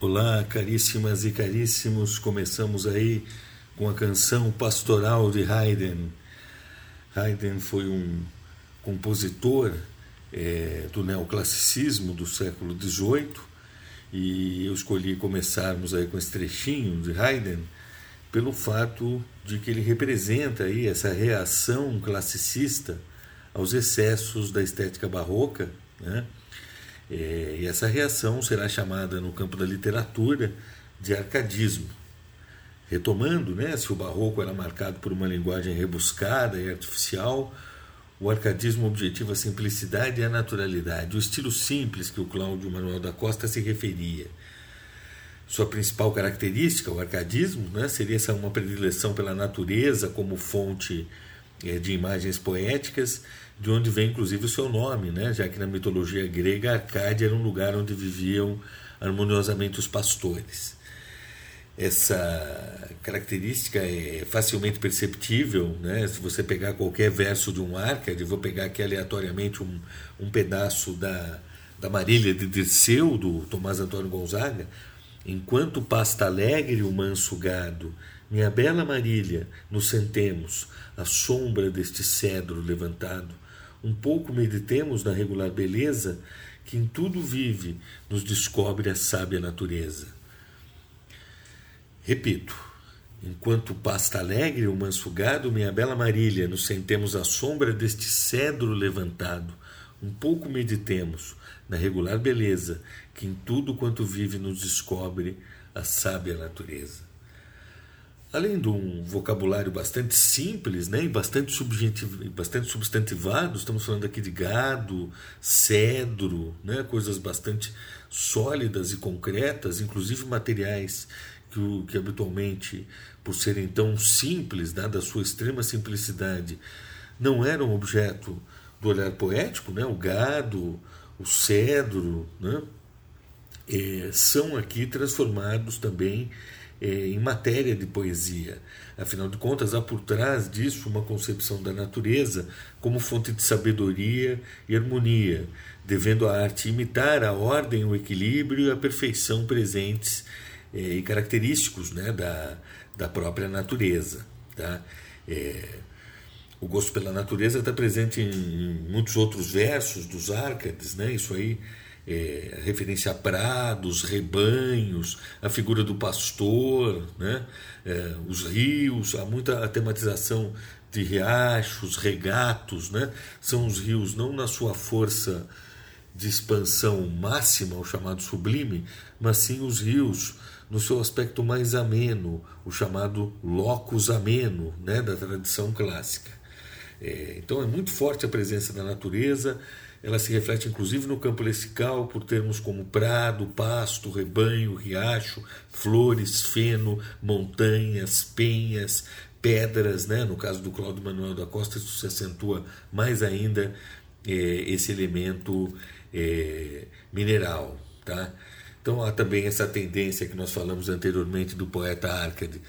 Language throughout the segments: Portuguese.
Olá, caríssimas e caríssimos. Começamos aí com a canção Pastoral de Haydn. Haydn foi um compositor é, do neoclassicismo do século XVIII e eu escolhi começarmos aí com esse trechinho de Haydn pelo fato de que ele representa aí essa reação classicista aos excessos da estética barroca, né? É, e essa reação será chamada no campo da literatura de arcadismo. Retomando, né, se o barroco era marcado por uma linguagem rebuscada e artificial, o arcadismo objetiva a simplicidade e a naturalidade, o estilo simples que o Cláudio Manuel da Costa se referia. Sua principal característica, o arcadismo, né, seria essa uma predileção pela natureza como fonte é, de imagens poéticas, de onde vem inclusive o seu nome, né? já que na mitologia grega Arcádia era um lugar onde viviam harmoniosamente os pastores. Essa característica é facilmente perceptível, né? se você pegar qualquer verso de um Arcade, vou pegar aqui aleatoriamente um, um pedaço da, da Marília de Dirceu, do Tomás Antônio Gonzaga, enquanto pasta alegre o manso gado, minha bela Marília, nos sentemos, à sombra deste cedro levantado, um pouco meditemos na regular beleza que em tudo vive, nos descobre a sábia natureza. Repito, enquanto pasta alegre o manso gado, minha bela Marília, nos sentemos à sombra deste cedro levantado, um pouco meditemos na regular beleza que em tudo quanto vive nos descobre a sábia natureza além de um vocabulário bastante simples né, e bastante, bastante substantivado, estamos falando aqui de gado, cedro, né, coisas bastante sólidas e concretas, inclusive materiais que, que habitualmente, por serem tão simples, dada sua extrema simplicidade, não eram objeto do olhar poético, né, o gado, o cedro, né, é, são aqui transformados também é, em matéria de poesia. Afinal de contas, há por trás disso uma concepção da natureza como fonte de sabedoria e harmonia, devendo a arte imitar a ordem, o equilíbrio e a perfeição presentes é, e característicos né, da, da própria natureza. Tá? É, o gosto pela natureza está presente em, em muitos outros versos dos Árcades, né? isso aí é, referência a prados, rebanhos, a figura do pastor, né? É, os rios, há muita tematização de riachos, regatos, né? são os rios não na sua força de expansão máxima, o chamado sublime, mas sim os rios no seu aspecto mais ameno, o chamado locus ameno, né? da tradição clássica. É, então é muito forte a presença da natureza, ela se reflete inclusive no campo lexical por termos como prado, pasto, rebanho, riacho, flores, feno, montanhas, penhas, pedras, né? no caso do Cláudio Manuel da Costa, isso se acentua mais ainda é, esse elemento é, mineral. Tá? Então há também essa tendência que nós falamos anteriormente do poeta Arcade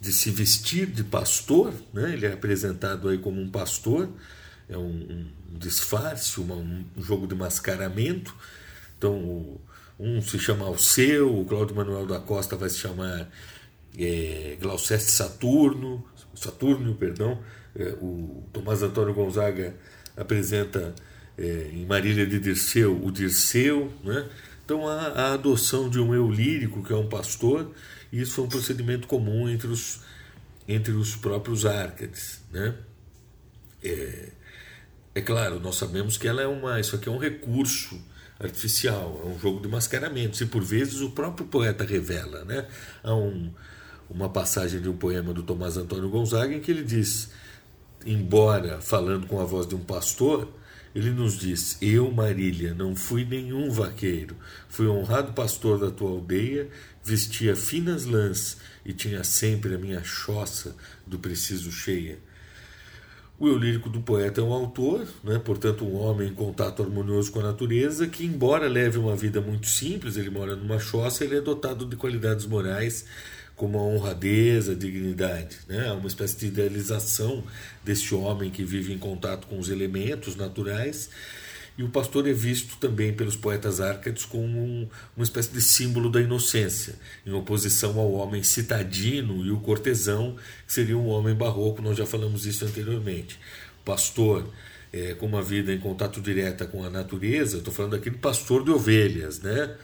de se vestir de pastor, né? ele é apresentado aí como um pastor, é um, um disfarce, uma, um jogo de mascaramento. Então, um se chama Alceu, o Cláudio Manuel da Costa vai se chamar é, Glauceste Saturno, Saturno, perdão, é, o Tomás Antônio Gonzaga apresenta é, em Marília de Dirceu o Dirceu, né? Então a, a, adoção de um eu lírico, que é um pastor, isso foi um procedimento comum entre os, entre os próprios Árcades, né? É, é claro, nós sabemos que ela é uma, isso aqui é um recurso artificial, é um jogo de mascaramento. E por vezes o próprio poeta revela. Né? Há um, uma passagem de um poema do Tomás Antônio Gonzaga em que ele diz, embora falando com a voz de um pastor, ele nos diz: Eu, Marília, não fui nenhum vaqueiro, fui honrado pastor da tua aldeia, vestia finas lãs e tinha sempre a minha choça do preciso cheia. O eu lírico do poeta é um autor, né, portanto, um homem em contato harmonioso com a natureza, que, embora leve uma vida muito simples, ele mora numa choça, ele é dotado de qualidades morais como a honradez, a dignidade. Né? Uma espécie de idealização desse homem que vive em contato com os elementos naturais E o pastor é visto também pelos poetas árcades como um, uma espécie de símbolo da inocência, em oposição ao homem citadino e o cortesão, que seria um homem barroco, nós já falamos isso anteriormente. O pastor, é, com uma vida em contato direta com a natureza, estou falando aqui do pastor de ovelhas, né?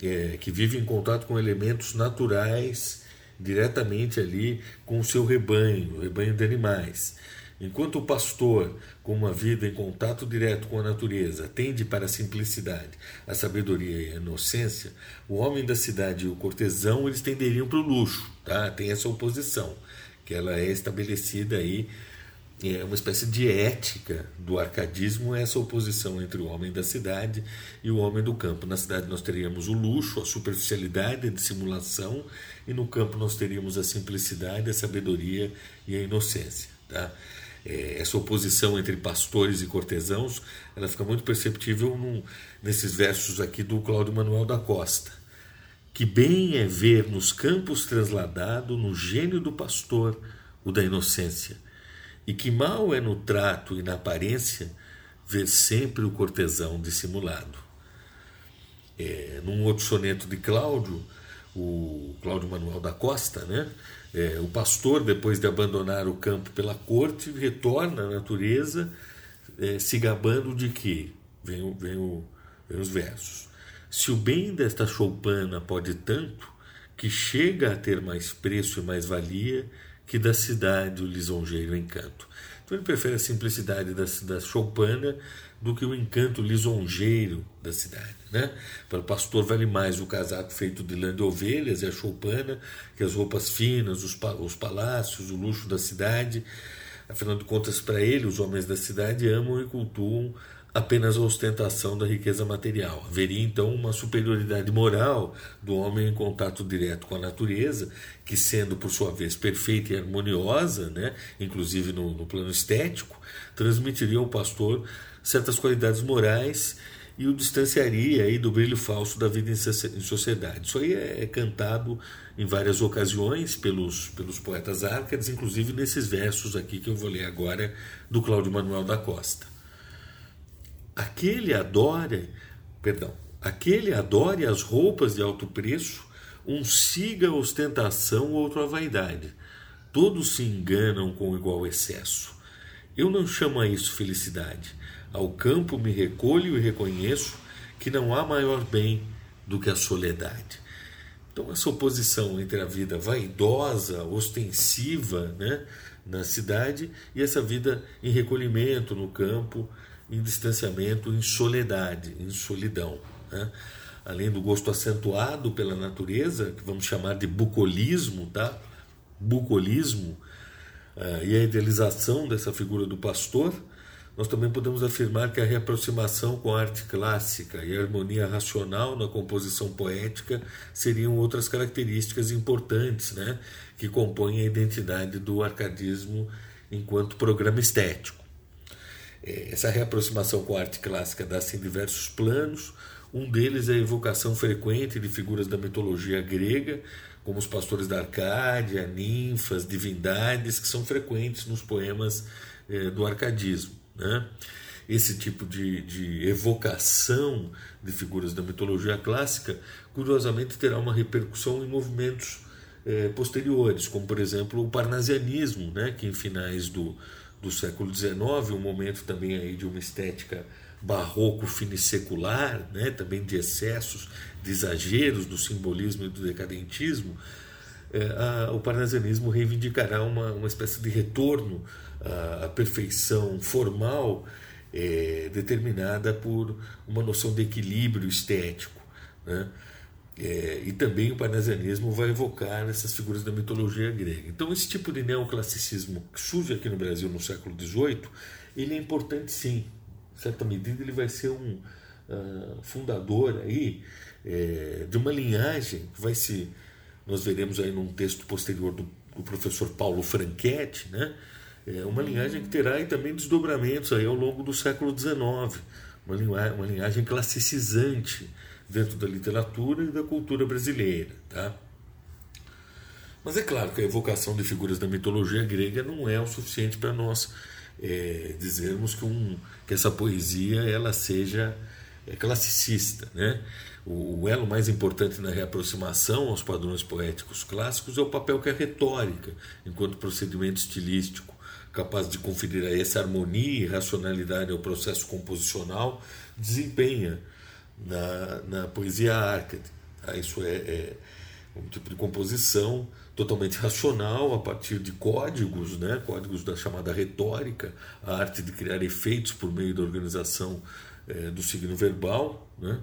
É, que vive em contato com elementos naturais diretamente ali com o seu rebanho, o rebanho de animais. Enquanto o pastor, com uma vida em contato direto com a natureza, tende para a simplicidade, a sabedoria e a inocência, o homem da cidade e o cortesão eles tenderiam para o luxo, tá? Tem essa oposição, que ela é estabelecida aí é uma espécie de ética do arcadismo essa oposição entre o homem da cidade e o homem do campo. Na cidade nós teríamos o luxo, a superficialidade, a dissimulação, e no campo nós teríamos a simplicidade, a sabedoria e a inocência. Tá? É, essa oposição entre pastores e cortesãos ela fica muito perceptível num, nesses versos aqui do Cláudio Manuel da Costa. Que bem é ver nos campos transladado, no gênio do pastor, o da inocência, e que mal é no trato e na aparência ver sempre o cortesão dissimulado. É, num outro soneto de Cláudio, o Cláudio Manuel da Costa, né? É, o pastor, depois de abandonar o campo pela corte, retorna à natureza, é, se gabando de que? Vem, vem, o, vem os versos. Se o bem desta choupana pode tanto, que chega a ter mais preço e mais valia que da cidade o lisonjeiro encanto. Então ele prefere a simplicidade da, da choupana do que o encanto lisonjeiro da cidade. Né? Para o pastor vale mais o casaco feito de lã de ovelhas e a choupana que as roupas finas, os, os palácios, o luxo da cidade. Afinal de contas, para ele, os homens da cidade amam e cultuam apenas a ostentação da riqueza material. Haveria então uma superioridade moral do homem em contato direto com a natureza, que sendo por sua vez perfeita e harmoniosa, né, inclusive no, no plano estético, transmitiria ao pastor certas qualidades morais e o distanciaria aí do brilho falso da vida em sociedade. Isso aí é, é cantado em várias ocasiões pelos, pelos poetas árcades, inclusive nesses versos aqui que eu vou ler agora do Cláudio Manuel da Costa. Aquele adora, perdão, aquele adore as roupas de alto preço, um siga a ostentação, outro a vaidade. Todos se enganam com igual excesso. Eu não chamo a isso felicidade. Ao campo me recolho e reconheço que não há maior bem do que a soledade. Então, essa oposição entre a vida vaidosa, ostensiva né, na cidade e essa vida em recolhimento no campo, em distanciamento, em soledade, em solidão. Né? Além do gosto acentuado pela natureza, que vamos chamar de bucolismo, tá? bucolismo, uh, e a idealização dessa figura do pastor, nós também podemos afirmar que a reaproximação com a arte clássica e a harmonia racional na composição poética seriam outras características importantes né, que compõem a identidade do arcadismo enquanto programa estético. É, essa reaproximação com a arte clássica dá-se em diversos planos. Um deles é a evocação frequente de figuras da mitologia grega, como os pastores da Arcádia, ninfas, divindades, que são frequentes nos poemas é, do arcadismo. Né? Esse tipo de, de evocação de figuras da mitologia clássica, curiosamente, terá uma repercussão em movimentos é, posteriores, como por exemplo o parnasianismo, né? que em finais do, do século XIX, um momento também aí de uma estética barroco finissecular, né? também de excessos, de exageros do simbolismo e do decadentismo, é, a, o parnasianismo reivindicará uma, uma espécie de retorno à perfeição formal é, determinada por uma noção de equilíbrio estético. Né? É, e também o parnasianismo vai evocar essas figuras da mitologia grega. Então, esse tipo de neoclassicismo que surge aqui no Brasil no século XVIII, ele é importante sim. Em certa medida, ele vai ser um uh, fundador aí, é, de uma linhagem que vai se nós veremos aí num texto posterior do, do professor Paulo Franchetti, né? É uma linhagem que terá aí também desdobramentos aí ao longo do século XIX, uma linhagem, uma linhagem classicizante dentro da literatura e da cultura brasileira, tá? Mas é claro que a evocação de figuras da mitologia grega não é o suficiente para nós é, dizermos que, um, que essa poesia ela seja é, classicista. Né? O, o, elo mais importante na reaproximação aos padrões poéticos clássicos é o papel que a retórica, enquanto procedimento estilístico, capaz de conferir a essa harmonia e racionalidade ao processo composicional, desempenha na, na poesia arcade. Tá? Isso é, é um tipo de composição totalmente racional a partir de códigos, né? códigos da chamada retórica, a arte de criar efeitos por meio da organização é, do signo verbal, né?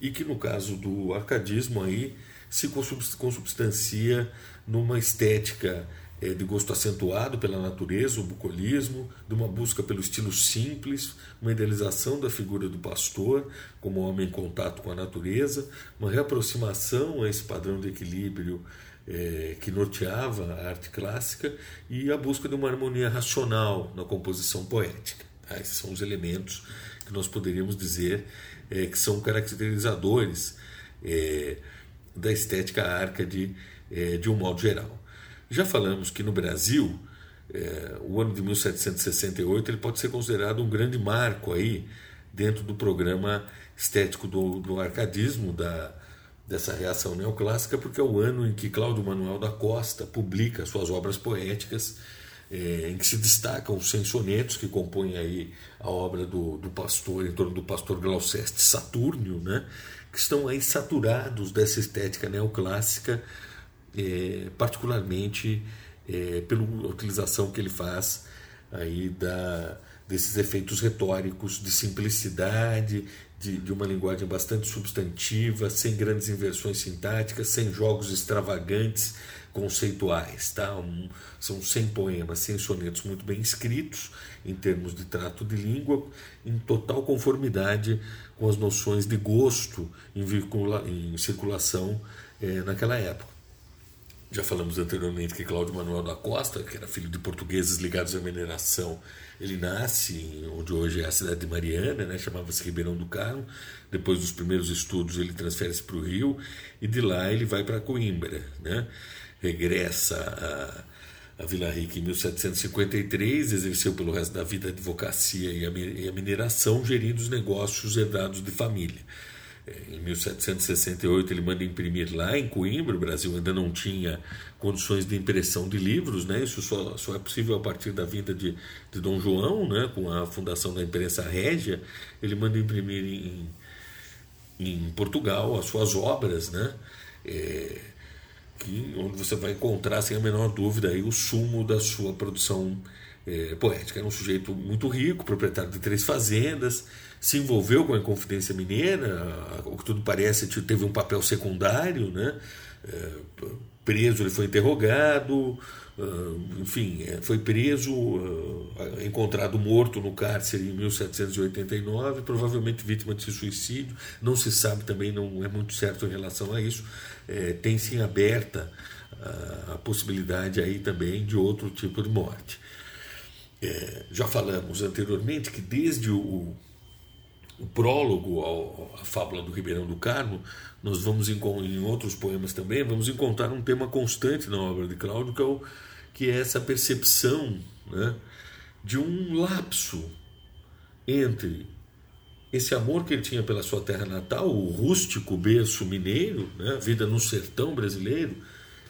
e que no caso do arcadismo aí se consubstancia numa estética de gosto acentuado pela natureza, o bucolismo, de uma busca pelo estilo simples, uma idealização da figura do pastor como homem em contato com a natureza, uma reaproximação a esse padrão de equilíbrio é, que norteava a arte clássica e a busca de uma harmonia racional na composição poética. Tá? Esses são os elementos que nós poderíamos dizer é, que são caracterizadores é, da estética arcade é, de um modo geral. Já falamos que no Brasil, é, o ano de 1768 ele pode ser considerado um grande marco aí dentro do programa estético do, do arcadismo, da, dessa reação neoclássica, porque é o ano em que Cláudio Manuel da Costa publica suas obras poéticas, é, em que se destacam os 100 sonetos que compõem aí a obra do, do pastor, em torno do pastor Glauceste Saturnio, né, que estão aí saturados dessa estética neoclássica, é, particularmente é, pela utilização que ele faz aí da, desses efeitos retóricos de simplicidade, de, de, uma linguagem bastante substantiva, sem grandes inversões sintáticas, sem jogos extravagantes conceituais. Tá? Um, são 100 poemas, 100 sonetos muito bem escritos, em termos de trato de língua, em total conformidade com as noções de gosto em, em circulação é, naquela época. Já falamos anteriormente que Cláudio Manuel da Costa, que era filho de portugueses ligados à mineração, ele nasce onde hoje é a cidade de Mariana, né, chamava-se Ribeirão do Carmo. Depois dos primeiros estudos, ele transfere-se para o Rio e de lá ele vai para Coimbra. Né? Regressa a, a Vila Rica em 1753, exerceu pelo resto da vida a advocacia e a, e a mineração, gerindo os negócios herdados de família. Em 1768 ele manda imprimir lá em Coimbra, o Brasil ainda não tinha condições de impressão de livros, né? isso só, só é possível a partir da vinda de, de Dom João, né? com a fundação da imprensa régia, ele manda imprimir em, em Portugal as suas obras, né? É, que, onde você vai encontrar, sem a menor dúvida, aí, o sumo da sua produção é, poética. Era um sujeito muito rico, proprietário de três fazendas, se envolveu com a Inconfidência Mineira, o que tudo parece teve um papel secundário, né? É, preso, ele foi interrogado, ah, enfim, é, foi preso, ah, encontrado morto no cárcere em 1789, provavelmente vítima de suicídio. Não se sabe também, não é muito certo em relação a isso. É, tem sim aberta a, possibilidade aí também de outro tipo de morte. É, já falamos anteriormente que desde o, o prólogo ao, à fábula do Ribeirão do Carmo, nós vamos em, outros poemas também, vamos encontrar um tema constante na obra de Cláudio, que é, o, que é essa percepção né, de um lapso entre esse amor que ele tinha pela sua terra natal, o rústico berço mineiro, né, a vida no sertão brasileiro,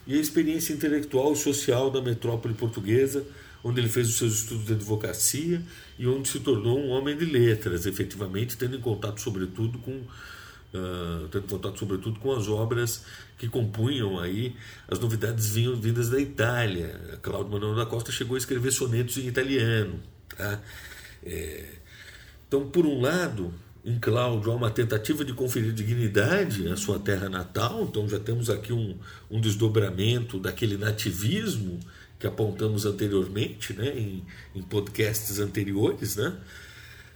e a experiência intelectual e social da metrópole portuguesa, onde ele fez os seus estudos de advocacia e onde se tornou um homem de letras, efetivamente, tendo em contato sobretudo com uh, tendo contato sobretudo com as obras que compunham aí as novidades vindas da Itália. Cláudio Manuel da Costa chegou a escrever sonetos em italiano. Tá? É, então, por um lado, em Cláudio há uma tentativa de conferir dignidade à sua terra natal, então já temos aqui um, um desdobramento daquele nativismo que apontamos anteriormente, né, em, em podcasts anteriores, né,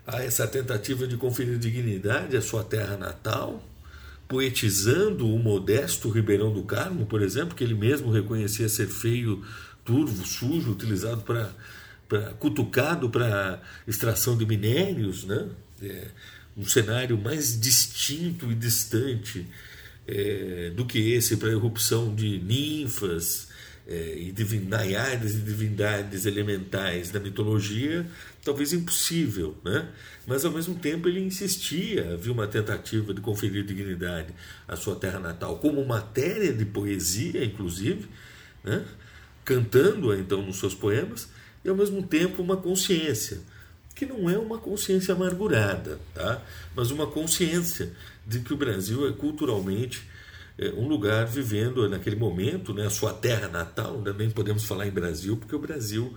a essa tentativa de conferir dignidade à sua terra natal, poetizando o modesto Ribeirão do Carmo, por exemplo, que ele mesmo reconhecia ser feio, turvo, sujo, utilizado para cutucado para extração de minérios, né? É, um cenário mais distinto e distante é, do que esse para a erupção de ninfas, e divindades e divindades elementais da mitologia, talvez impossível, né? mas ao mesmo tempo ele insistia, havia uma tentativa de conferir dignidade à sua terra natal, como matéria de poesia, inclusive, né? cantando-a então nos seus poemas, e ao mesmo tempo uma consciência, que não é uma consciência amargurada, tá? mas uma consciência de que o Brasil é culturalmente um lugar vivendo naquele momento, né, a sua terra natal, nem podemos falar em Brasil, porque o Brasil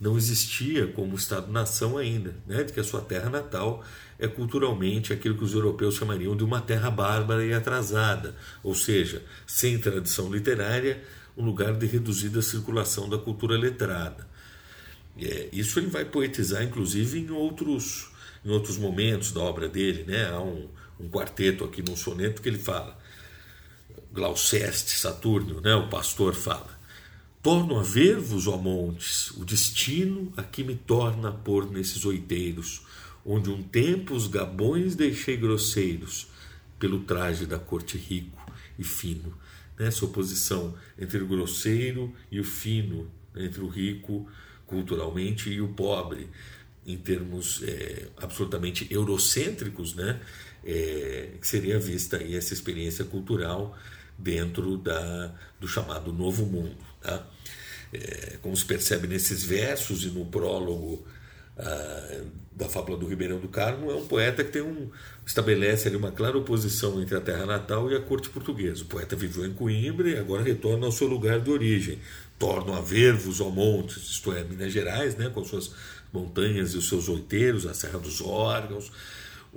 não existia como Estado-nação ainda, né, de que a sua terra natal é culturalmente aquilo que os europeus chamariam de uma terra bárbara e atrasada, ou seja, sem tradição literária, um lugar de reduzida circulação da cultura letrada. É, isso ele vai poetizar, inclusive, em outros, em outros momentos da obra dele. Né? Há um, um quarteto aqui num soneto que ele fala Glauceste, Saturno, né, o pastor fala: Torno a ver-vos, ó montes, o destino a que me torna a pôr nesses oiteiros, onde um tempo os gabões deixei grosseiros, pelo traje da corte rico e fino. Né, essa oposição entre o grosseiro e o fino, entre o rico culturalmente e o pobre, em termos é, absolutamente eurocêntricos, né, é, que seria vista aí essa experiência cultural dentro da, do chamado Novo Mundo. Tá? É, como se percebe nesses versos e no prólogo ah, da Fábula do Ribeirão do Carmo, é um poeta que tem um, estabelece ali uma clara oposição entre a terra natal e a corte portuguesa. O poeta viveu em Coimbra e agora retorna ao seu lugar de origem. Tornam a ver-vos ao montes, isto é, Minas Gerais, né, com suas montanhas e os seus oiteiros, a Serra dos Órgãos,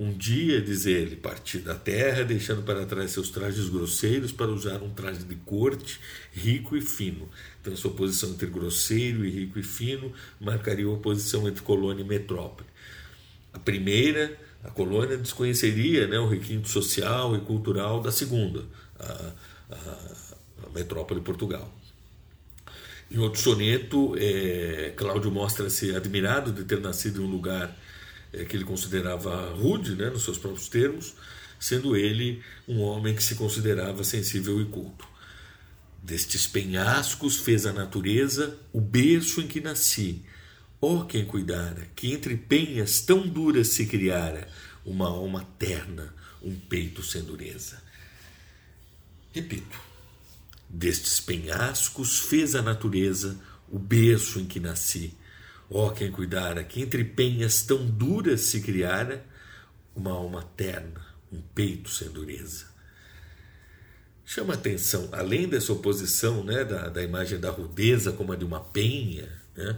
um dia, diz ele, parti da terra, deixando para trás seus trajes grosseiros para usar um traje de corte, rico e fino. Então, essa oposição entre grosseiro e rico e fino marcaria a oposição entre colônia e metrópole. A primeira, a colônia, desconheceria né, o requinte social e cultural da segunda, a, a, a metrópole Portugal. Em outro soneto, é, Cláudio mostra-se admirado de ter nascido em um lugar é, que ele considerava rude, né, nos seus próprios termos, sendo ele um homem que se considerava sensível e culto. Destes penhascos fez a natureza o berço em que nasci. Ó oh, quem cuidara, que entre penhas tão duras se criara uma alma terna, um peito sem dureza. Repito, destes penhascos fez a natureza o berço em que nasci. Ó oh, quem cuidara, que entre penhas tão duras se criara uma alma terna, um peito sem dureza. Chama atenção, além dessa oposição né, da, da imagem da rudeza como a de uma penha, né,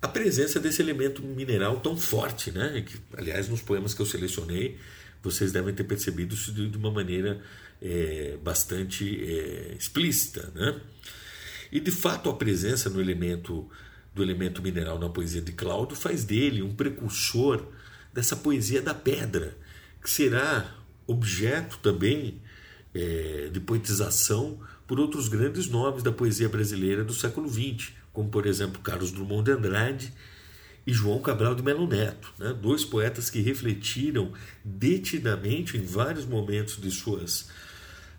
a presença desse elemento mineral tão forte, né, que, aliás, nos poemas que eu selecionei, vocês devem ter percebido isso de, de uma maneira é, bastante é, explícita. Né? E, de fato, a presença no elemento do elemento mineral na poesia de Cláudio faz dele um precursor dessa poesia da pedra, que será objeto também é, de poetização por outros grandes nomes da poesia brasileira do século XX, como por exemplo Carlos Drummond de Andrade e João Cabral de Melo Neto, né? dois poetas que refletiram detidamente em vários momentos de suas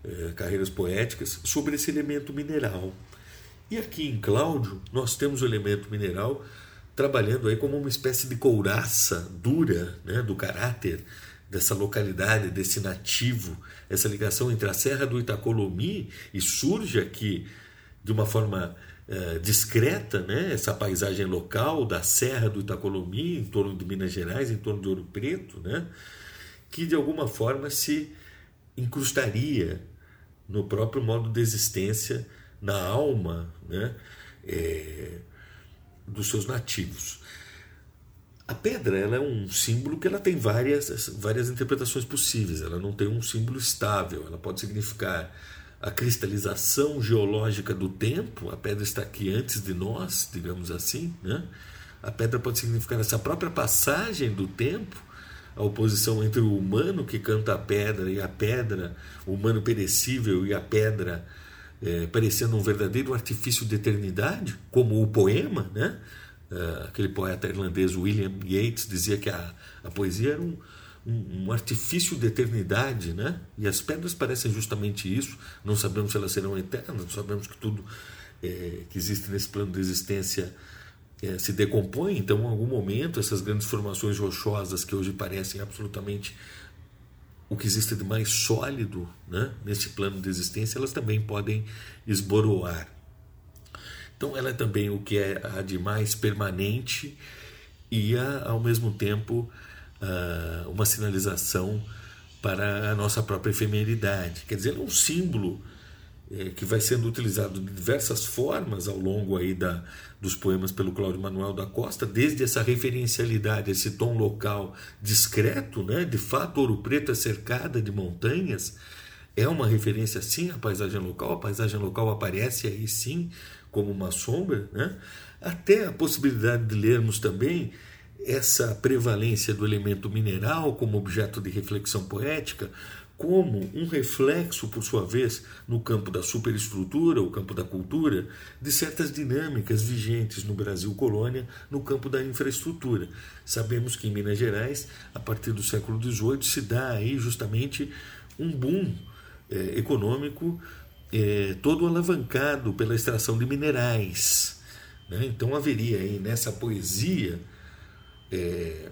é, carreiras poéticas sobre esse elemento mineral. E aqui em Cláudio, nós temos o elemento mineral trabalhando aí como uma espécie de couraça dura né, do caráter dessa localidade, desse nativo, essa ligação entre a Serra do Itacolomi e surge aqui de uma forma eh, discreta, né, essa paisagem local da Serra do Itacolomi, em torno de Minas Gerais, em torno de Ouro Preto, né, que de alguma forma se incrustaria no próprio modo de existência na alma né, é, dos seus nativos. A pedra ela é um símbolo que ela tem várias, várias interpretações possíveis. Ela não tem um símbolo estável. Ela pode significar a cristalização geológica do tempo. A pedra está aqui antes de nós, digamos assim. Né? A pedra pode significar essa própria passagem do tempo, a oposição entre o humano que canta a pedra e a pedra, o humano perecível e a pedra é, parecendo um verdadeiro artifício de eternidade, como o poema, né? É, aquele poeta irlandês William Yeats dizia que a, a poesia era um, um, um, artifício de eternidade, né? E as pedras parecem justamente isso. Não sabemos se elas serão eternas, sabemos que tudo é, que existe nesse plano de existência é, se decompõem, então em algum momento essas grandes formações rochosas que hoje parecem absolutamente o que existe de mais sólido né, nesse plano de existência, elas também podem esboroar. Então ela é também o que é a de mais permanente e a, ao mesmo tempo uh, uma sinalização para a nossa própria efemeridade. Quer dizer, é um símbolo é, que vai sendo utilizado de diversas formas ao longo aí da, dos poemas pelo Cláudio Manuel da Costa, desde essa referencialidade, esse tom local discreto, né? de fato Ouro Preto é cercada de montanhas, é uma referência sim à paisagem local, a paisagem local aparece aí sim como uma sombra, né? até a possibilidade de lermos também essa prevalência do elemento mineral como objeto de reflexão poética, como um reflexo, por sua vez, no campo da superestrutura, o campo da cultura, de certas dinâmicas vigentes no Brasil colônia no campo da infraestrutura. Sabemos que em Minas Gerais, a partir do século XVIII, se dá aí justamente um boom é, econômico é, todo alavancado pela extração de minerais. Né? Então haveria aí nessa poesia é,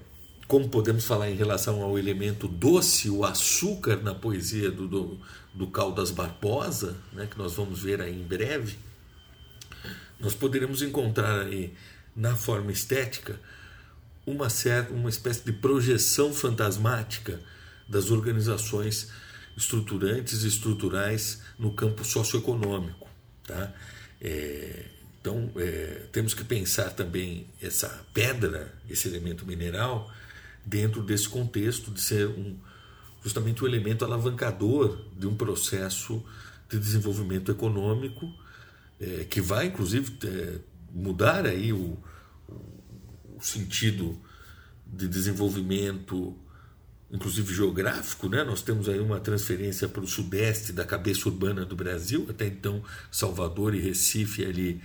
como podemos falar em relação ao elemento doce, o açúcar na poesia do, do, do Caldas Barbosa, né, que nós vamos ver aí em breve, nós poderemos encontrar aí na forma estética uma certa uma espécie de projeção fantasmática das organizações estruturantes e estruturais no campo socioeconômico, tá? É, então é, temos que pensar também essa pedra, esse elemento mineral, dentro desse contexto de ser um, justamente o um elemento alavancador de um processo de desenvolvimento econômico é, que vai inclusive é, mudar aí o, o, sentido de desenvolvimento inclusive geográfico, né? Nós temos aí uma transferência para o sudeste da cabeça urbana do Brasil, até então Salvador e Recife ali,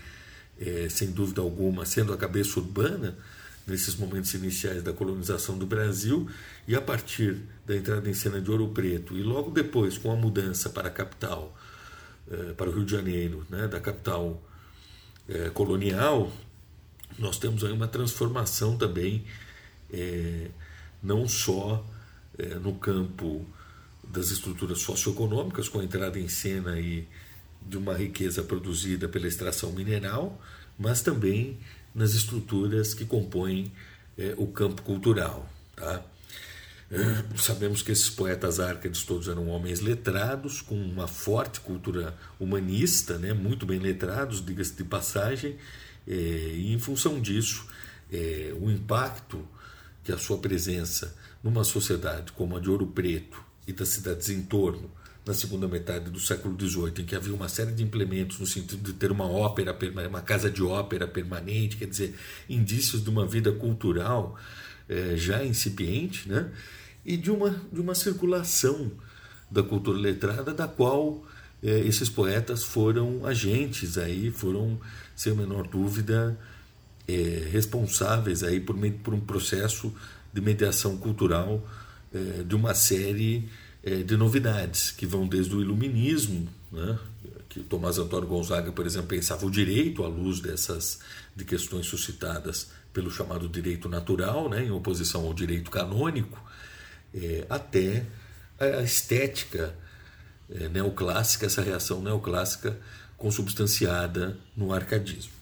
é, sem dúvida alguma, sendo a cabeça urbana, nesses momentos iniciais da colonização do Brasil e a partir da entrada em cena de Ouro Preto e logo depois com a mudança para a capital, eh, para o Rio de Janeiro, né, da capital eh, colonial, nós temos aí uma transformação também, eh, não só no campo das estruturas socioeconômicas, com a entrada em cena aí de uma riqueza produzida pela extração mineral, mas também nas estruturas que compõem é, o campo cultural. Tá? É, sabemos que esses poetas árcades todos eram homens letrados, com uma forte cultura humanista, né, muito bem letrados, diga-se de passagem, é, e em função disso, o impacto que a sua presença numa sociedade como a de Ouro Preto e das cidades em torno na segunda metade do século XVIII, em que havia uma série de implementos no sentido de ter uma ópera, uma casa de ópera permanente, quer dizer, indícios de uma vida cultural eh, já incipiente, né? e de uma, de uma circulação da cultura letrada, da qual eh, esses poetas foram agentes, aí foram, sem a menor dúvida, eh, responsáveis aí por, por um processo de mediação cultural de uma série é, de novidades, que vão desde o iluminismo, né, que Tomás Antônio Gonzaga, por exemplo, pensava o direito à luz dessas de questões suscitadas pelo chamado direito natural, né, em oposição ao direito canônico, é, até a estética é, neoclássica, essa reação neoclássica consubstanciada no arcadismo.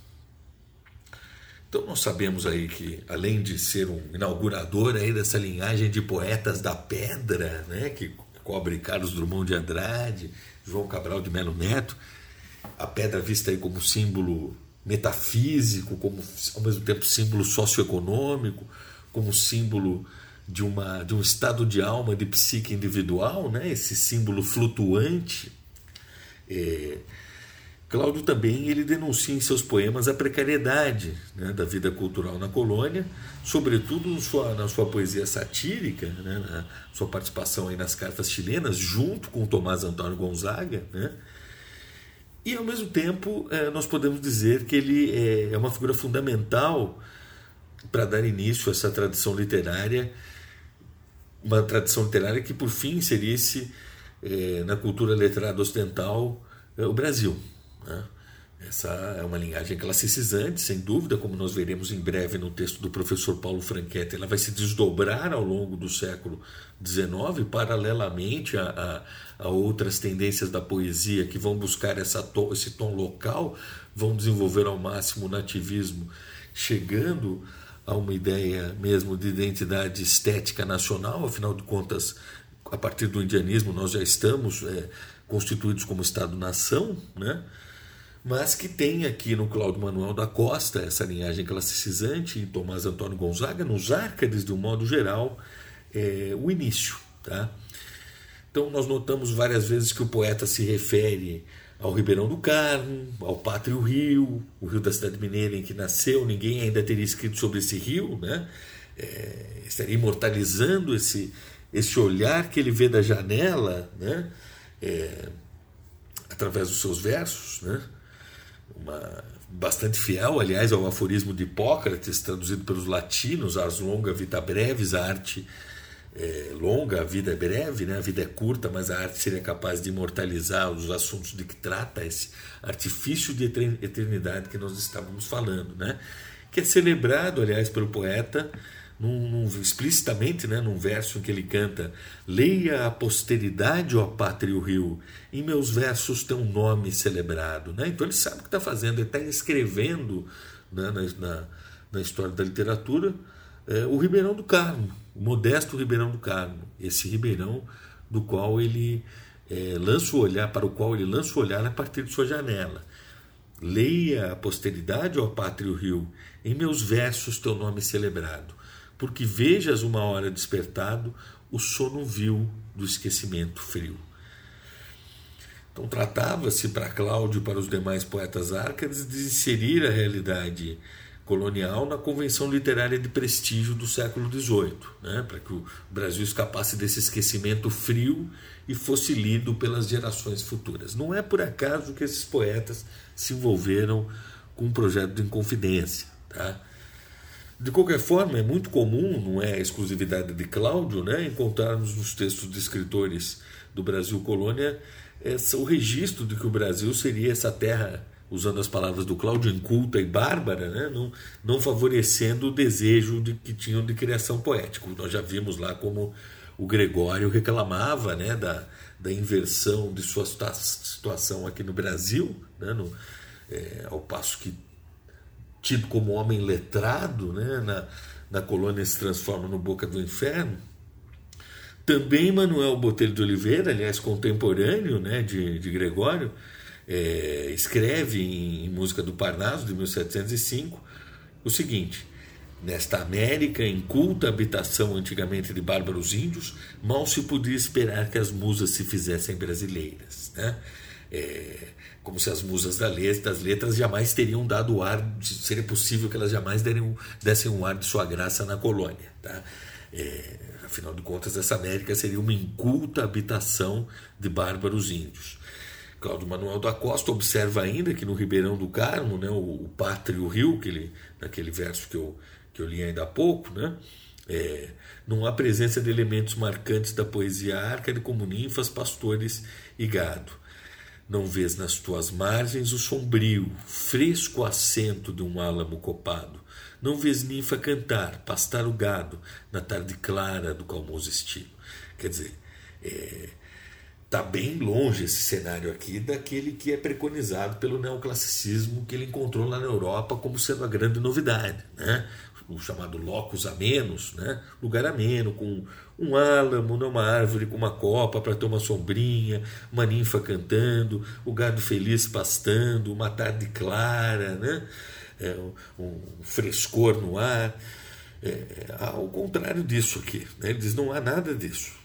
Então nós sabemos aí que, além de ser um inaugurador aí dessa linhagem de poetas da pedra, né, que cobre Carlos Drummond de Andrade, João Cabral de Melo Neto, a pedra vista aí como símbolo metafísico, como ao mesmo tempo símbolo socioeconômico, como símbolo de, uma, de um estado de alma, de psique individual, né? esse símbolo flutuante. É, Cláudio também ele denuncia em seus poemas a precariedade né, da vida cultural na colônia, sobretudo sua, na sua poesia satírica, né, na sua participação aí nas cartas chilenas, junto com Tomás Antônio Gonzaga. Né, e, ao mesmo tempo, é, nós podemos dizer que ele é, é uma figura fundamental para dar início a essa tradição literária, uma tradição literária que, por fim, inserisse é, na cultura letrada ocidental o Brasil. Né? Essa é uma linhagem classicizante, sem dúvida, como nós veremos em breve no texto do professor Paulo Franchetti. Ela vai se desdobrar ao longo do século XIX, paralelamente a, a, a outras tendências da poesia que vão buscar essa esse tom local, vão desenvolver ao máximo o nativismo, chegando a uma ideia mesmo de identidade estética nacional. Afinal de contas, a partir do indianismo, nós já estamos é, constituídos como Estado-nação, né? Mas que tem aqui no Cláudio Manuel da Costa essa linhagem classicizante e Tomás Antônio Gonzaga, nos Árcades, de um modo geral, é, o início. Tá? Então, nós notamos várias vezes que o poeta se refere ao Ribeirão do Carmo, ao Pátrio Rio, o rio da cidade mineira em que nasceu, ninguém ainda teria escrito sobre esse rio, né? É, estaria imortalizando esse, esse olhar que ele vê da janela, né? É, através dos seus versos, né? Uma, bastante fiel, aliás, ao aforismo de Hipócrates, traduzido pelos latinos, ars longa vita brevis, a arte é longa, a vida é breve, né? a vida é curta, mas a arte seria capaz de imortalizar os assuntos de que trata esse artifício de eternidade que nós estávamos falando, né? que é celebrado, aliás, pelo poeta num, num, explicitamente né, num verso em que ele canta: Leia a posteridade, ó pátrio rio, em meus versos teu nome celebrado. Né? Então ele sabe o que está fazendo, ele está escrevendo né, na, na, na, história da literatura é, o Ribeirão do Carmo, o modesto Ribeirão do Carmo, esse Ribeirão do qual ele é, lança o olhar, para o qual ele lança o olhar a partir de sua janela. Leia a posteridade, ó pátrio rio, em meus versos teu nome celebrado porque vejas uma hora despertado o sono vil do esquecimento frio. Então tratava-se para Cláudio e para os demais poetas árcades de inserir a realidade colonial na convenção literária de prestígio do século XVIII, né? para que o Brasil escapasse desse esquecimento frio e fosse lido pelas gerações futuras. Não é por acaso que esses poetas se envolveram com um projeto de Inconfidência. Tá? De qualquer forma, é muito comum, não é exclusividade de Cláudio, né, encontrarmos nos textos de escritores do Brasil colônia essa, o registro de que o Brasil seria essa terra, usando as palavras do Cláudio, inculta e bárbara, né, não, não favorecendo o desejo de, que tinham de criação poética. Nós já vimos lá como o Gregório reclamava né, da, da inversão de sua situação aqui no Brasil, né, no, é, ao passo que tido como homem letrado, né, na, na colônia se transforma no Boca do Inferno. Também Manuel Botelho de Oliveira, aliás, contemporâneo né, de, de Gregório, é, escreve em, em, Música do Parnaso, de 1705, o seguinte: Nesta América, em culta habitação antigamente de bárbaros índios, mal se podia esperar que as musas se fizessem brasileiras. Né? É, como se as musas das letras jamais teriam dado o ar, seria possível que elas jamais deriam, dessem um ar de sua graça na colônia. Tá? É, afinal de contas, essa América seria uma inculta habitação de bárbaros índios. Cláudio Manuel da Costa observa ainda que no Ribeirão do Carmo, né, o, o pátrio rio, que ele, naquele verso que eu, que eu li ainda há pouco, né, é, não há presença de elementos marcantes da poesia arca como ninfas, pastores e gado. Não vês nas tuas margens o sombrio, fresco assento de um álamo copado. Não vês ninfa cantar, pastar o gado na tarde clara do calmoso estilo. Quer dizer, está é, bem longe esse cenário aqui daquele que é preconizado pelo neoclassicismo que ele encontrou lá na Europa como sendo a grande novidade. Né? O chamado locus amenos, né? lugar ameno, com um álamo, né? uma árvore com uma copa para ter uma sombrinha, uma ninfa cantando, o gado feliz pastando, uma tarde clara, né? É, um frescor no ar. É, ao contrário disso aqui, né? ele diz: não há nada disso.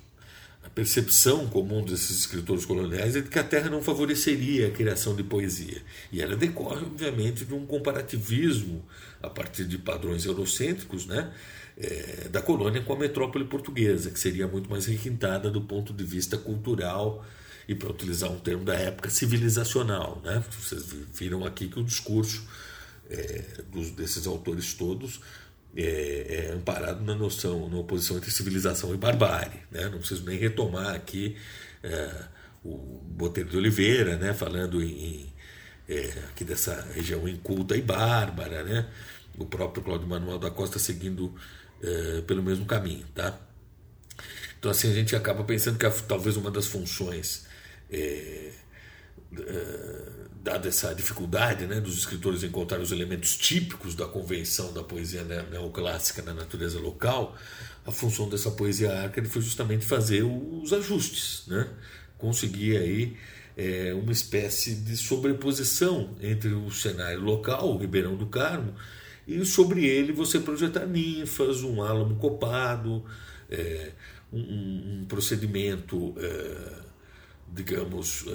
A percepção comum desses escritores coloniais é de que a terra não favoreceria a criação de poesia. E ela decorre, obviamente, de um comparativismo a partir de padrões eurocêntricos né, é, da colônia com a metrópole portuguesa, que seria muito mais requintada do ponto de vista cultural e, para utilizar um termo da época, civilizacional. Né? Vocês viram aqui que o discurso é, dos, desses autores todos é, é, amparado na noção, na oposição entre civilização e barbárie. Né? Não preciso nem retomar aqui é, o Botelho de Oliveira, né? falando em, é, aqui dessa região inculta e bárbara, né? O próprio Cláudio Manuel da Costa seguindo é, pelo mesmo caminho, tá? Então assim a gente acaba pensando que talvez uma das funções é, dada essa dificuldade né, dos escritores encontrar os elementos típicos da convenção da poesia neoclássica na natureza local, a função dessa poesia arcade foi justamente fazer os ajustes, né? conseguir aí é, uma espécie de sobreposição entre o cenário local, o Ribeirão do Carmo, e sobre ele você projetar ninfas, um álamo copado, é, um, um, procedimento, é, digamos,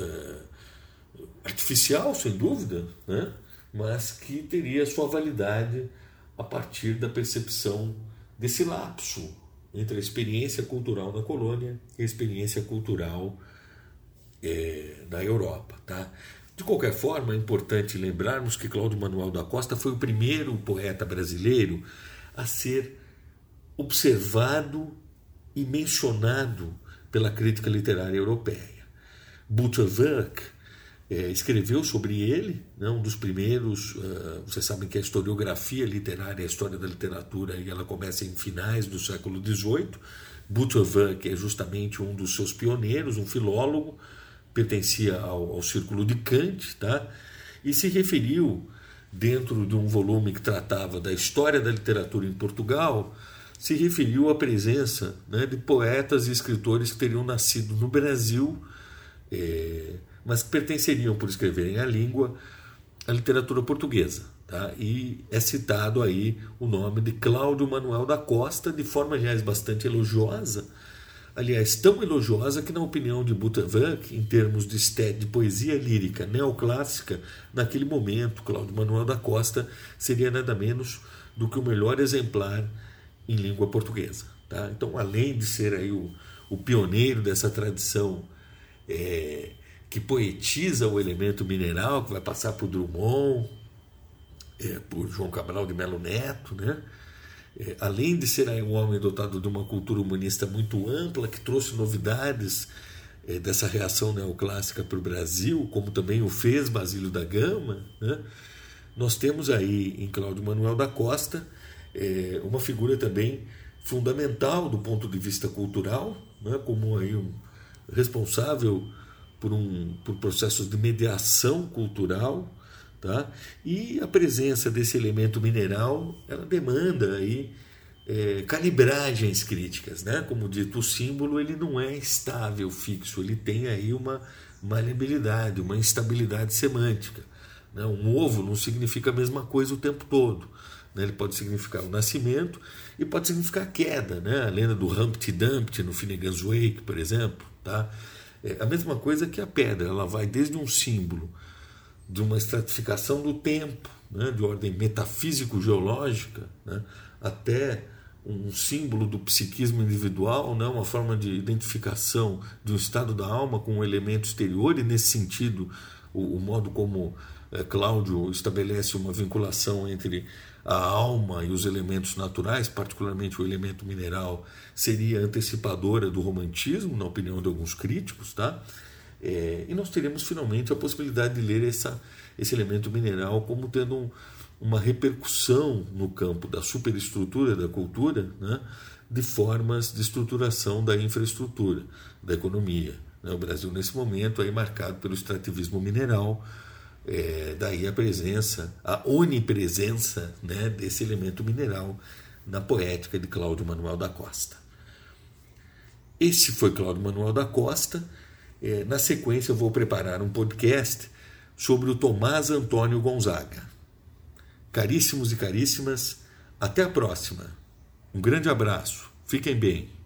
artificial, sem dúvida, né? mas que teria sua validade a partir da percepção desse lapso entre a experiência cultural na colônia e a experiência cultural é, na Europa. Tá? De qualquer forma, é importante lembrarmos que Cláudio Manuel da Costa foi o primeiro poeta brasileiro a ser observado e mencionado pela crítica literária europeia. Butterworth é, escreveu sobre ele, né, um dos primeiros. Uh, vocês sabem que a historiografia literária, a história da literatura, ela começa em finais do século XVIII. Butterworth é justamente um dos seus pioneiros, um filólogo, pertencia ao, ao círculo de Kant, tá? e se referiu, dentro de um volume que tratava da história da literatura em Portugal, se referiu à presença né, de poetas e escritores que teriam nascido no Brasil. É, mas que pertenceriam, por escreverem a língua, à literatura portuguesa. Tá? E é citado aí o nome de Cláudio Manuel da Costa, de forma, aliás, bastante elogiosa. Aliás, tão elogiosa que, na opinião de Butterworth, em termos de, de poesia lírica neoclássica, naquele momento, Cláudio Manuel da Costa seria nada menos do que o melhor exemplar em língua portuguesa. Tá? Então, além de ser aí o, o pioneiro dessa tradição é, que poetiza o elemento mineral, que vai passar por Drummond, é, por João Cabral de Melo Neto, né? É, além de ser um homem dotado de uma cultura humanista muito ampla, que trouxe novidades é, dessa reação neoclássica para o Brasil, como também o fez Basílio da Gama, né? nós temos aí em Cláudio Manuel da Costa é, uma figura também fundamental do ponto de vista cultural, né? como aí um responsável por, um, por processos de mediação cultural, tá? e a presença desse elemento mineral ela demanda aí, é, calibragens críticas. Né? Como dito, o símbolo ele não é estável, fixo, ele tem aí uma maleabilidade, uma instabilidade semântica. Né? Um ovo não significa a mesma coisa o tempo todo. Né? Ele pode significar o nascimento e pode significar a queda. Né? A lenda do Humpty Dumpty no Finnegan's Wake, por exemplo. Tá? É a mesma coisa que a pedra, ela vai desde um símbolo de uma estratificação do tempo, né, de ordem metafísico-geológica, né, até um símbolo do psiquismo individual, né, uma forma de identificação de um estado da alma com um elemento exterior, e nesse sentido, o, o modo como é, Cláudio estabelece uma vinculação entre a alma e os elementos naturais, particularmente o elemento mineral, seria antecipadora do romantismo, na opinião de alguns críticos, tá? É, e nós teremos finalmente a possibilidade de ler essa, esse elemento mineral como tendo um, uma repercussão no campo da superestrutura da cultura, né? de formas de estruturação da infraestrutura, da economia. Né? O Brasil, nesse momento, é marcado pelo extrativismo mineral, é, daí a presença, a onipresença né, desse elemento mineral na poética de Cláudio Manuel da Costa. Esse foi Cláudio Manuel da Costa. É, na sequência, eu vou preparar um podcast sobre o Tomás Antônio Gonzaga. Caríssimos e caríssimas, até a próxima. Um grande abraço. Fiquem bem.